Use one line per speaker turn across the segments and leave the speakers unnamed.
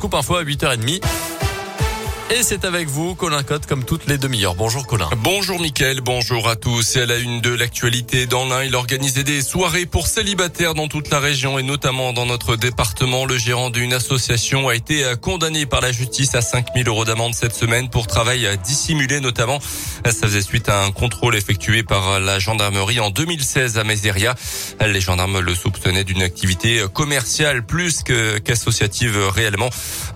Scoop Info à 8h30. Et c'est avec vous, Colin Cotte, comme toutes les demi-heures. Bonjour Colin.
Bonjour Mickaël, bonjour à tous. Et à la une de l'actualité, dans l'un, il organisait des soirées pour célibataires dans toute la région et notamment dans notre département. Le gérant d'une association a été condamné par la justice à 5000 euros d'amende cette semaine pour travail dissimulé notamment. Ça faisait suite à un contrôle effectué par la gendarmerie en 2016 à Méséria. Les gendarmes le soupçonnaient d'une activité commerciale plus qu'associative réellement.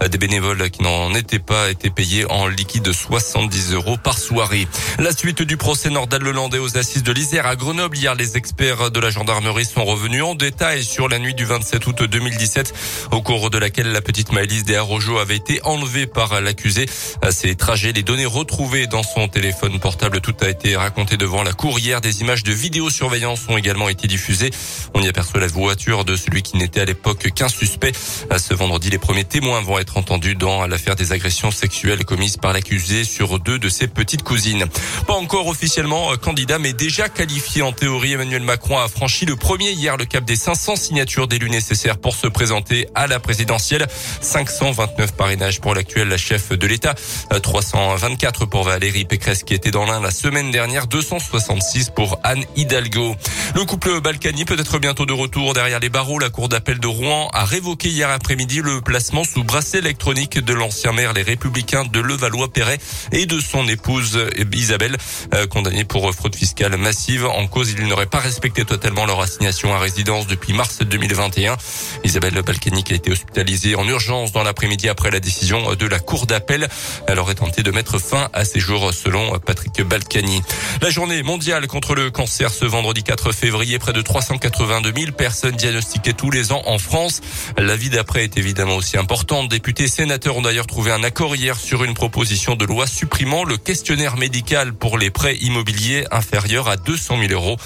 Des bénévoles qui n'en étaient pas étaient payés en liquide de 70 euros par soirée. La suite du procès Nordal-Lelandais aux assises de l'Isère à Grenoble. Hier, les experts de la gendarmerie sont revenus en détail sur la nuit du 27 août 2017, au cours de laquelle la petite Maëlys Desarrojo avait été enlevée par l'accusé. À ces trajets, les données retrouvées dans son téléphone portable, tout a été raconté devant la cour hier. Des images de vidéosurveillance ont également été diffusées. On y aperçoit la voiture de celui qui n'était à l'époque qu'un suspect. Ce vendredi, les premiers témoins vont être entendus dans l'affaire des agressions sexuelles commise par l'accusé sur deux de ses petites cousines. Pas encore officiellement euh, candidat, mais déjà qualifié en théorie. Emmanuel Macron a franchi le premier hier le cap des 500 signatures d'élus nécessaires pour se présenter à la présidentielle. 529 parrainages pour l'actuel chef de l'État, 324 euh, pour Valérie Pécresse qui était dans l'un la semaine dernière, 266 pour Anne Hidalgo. Le couple Balkany peut être bientôt de retour derrière les barreaux. La cour d'appel de Rouen a révoqué hier après-midi le placement sous bracelet électronique de l'ancien maire Les Républicains de Levallois-Perret et de son épouse Isabelle, euh, condamnés pour fraude fiscale massive. En cause, ils n'auraient pas respecté totalement leur assignation à résidence depuis mars 2021. Isabelle Balkany a été hospitalisée en urgence dans l'après-midi après la décision de la Cour d'appel. Elle aurait tenté de mettre fin à ses jours selon Patrick Balkany. La journée mondiale contre le cancer ce vendredi 4 février, près de 382 000 personnes diagnostiquées tous les ans en France. La vie d'après est évidemment aussi importante. Députés, sénateurs ont d'ailleurs trouvé un accord hier sur une proposition de loi supprimant le questionnaire médical pour les prêts immobiliers inférieurs à 200 000 euros.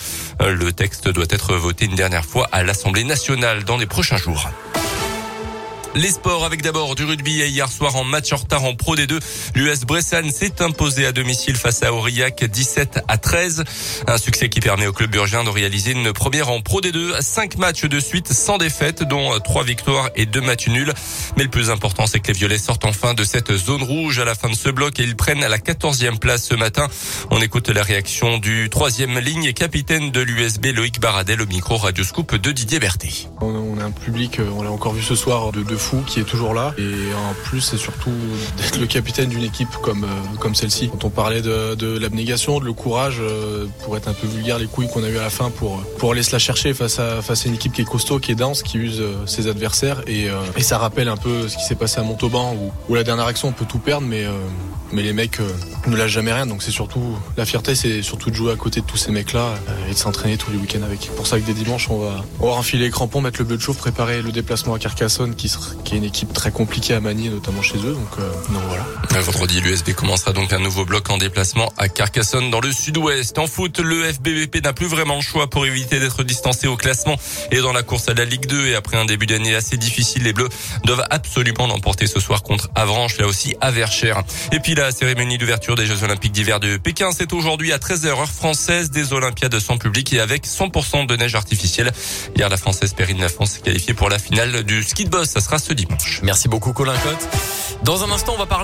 Euh, le texte doit être voté une dernière fois à l'Assemblée nationale dans les prochains jours. Les sports avec d'abord du rugby et hier soir en match en retard en Pro D2. L'US Bressan s'est imposé à domicile face à Aurillac 17 à 13. Un succès qui permet au club burgien de réaliser une première en Pro D2. Cinq matchs de suite sans défaite, dont trois victoires et deux matchs nuls. Mais le plus important, c'est que les Violets sortent enfin de cette zone rouge à la fin de ce bloc et ils prennent la 14e place ce matin. On écoute la réaction du troisième ligne et capitaine de l'USB Loïc Baradel au micro Radio Scoop de Didier Berthet.
On a un public, on l'a encore vu ce soir, de, qui est toujours là. Et en plus, c'est surtout d'être le capitaine d'une équipe comme, euh, comme celle-ci. Quand on parlait de, de l'abnégation, de le courage, euh, pour être un peu vulgaire, les couilles qu'on a eu à la fin pour, pour aller se la chercher face à, face à une équipe qui est costaud, qui est dense, qui use euh, ses adversaires. Et, et ça rappelle un peu ce qui s'est passé à Montauban où, où la dernière action on peut tout perdre, mais, mais les mecs ne lâchent jamais rien. Donc c'est surtout la fierté, c'est surtout de jouer à côté de tous ces mecs-là et de s'entraîner tous les week-ends avec. Pour ça que des dimanches, on va, on va enfiler les crampons, mettre le bleu de chauffe, préparer le déplacement à Carcassonne qui, qui est une équipe très compliquée à manier, notamment chez eux. Donc, euh, donc voilà.
Vendredi, l'USB commencera donc un nouveau bloc en déplacement à Carcassonne dans le sud-ouest. En foot, le FBVP n'a plus vraiment le choix pour éviter d'être distancé au classement et dans la course à la Ligue 2. Et après un début d'année assez difficile, les Bleus doivent absolument l'emporter ce soir contre Avranches, là aussi à Verchères. Et puis la cérémonie d'ouverture des Jeux Olympiques d'hiver de Pékin, c'est aujourd'hui à 13h heure française des Olympiades sans public et avec 100% de neige artificielle. Hier, la Française Perrine Lafont s'est qualifiée pour la finale du ski de boss. Ça sera ce dimanche.
Merci beaucoup Colin Cotte. Dans un instant, on va parler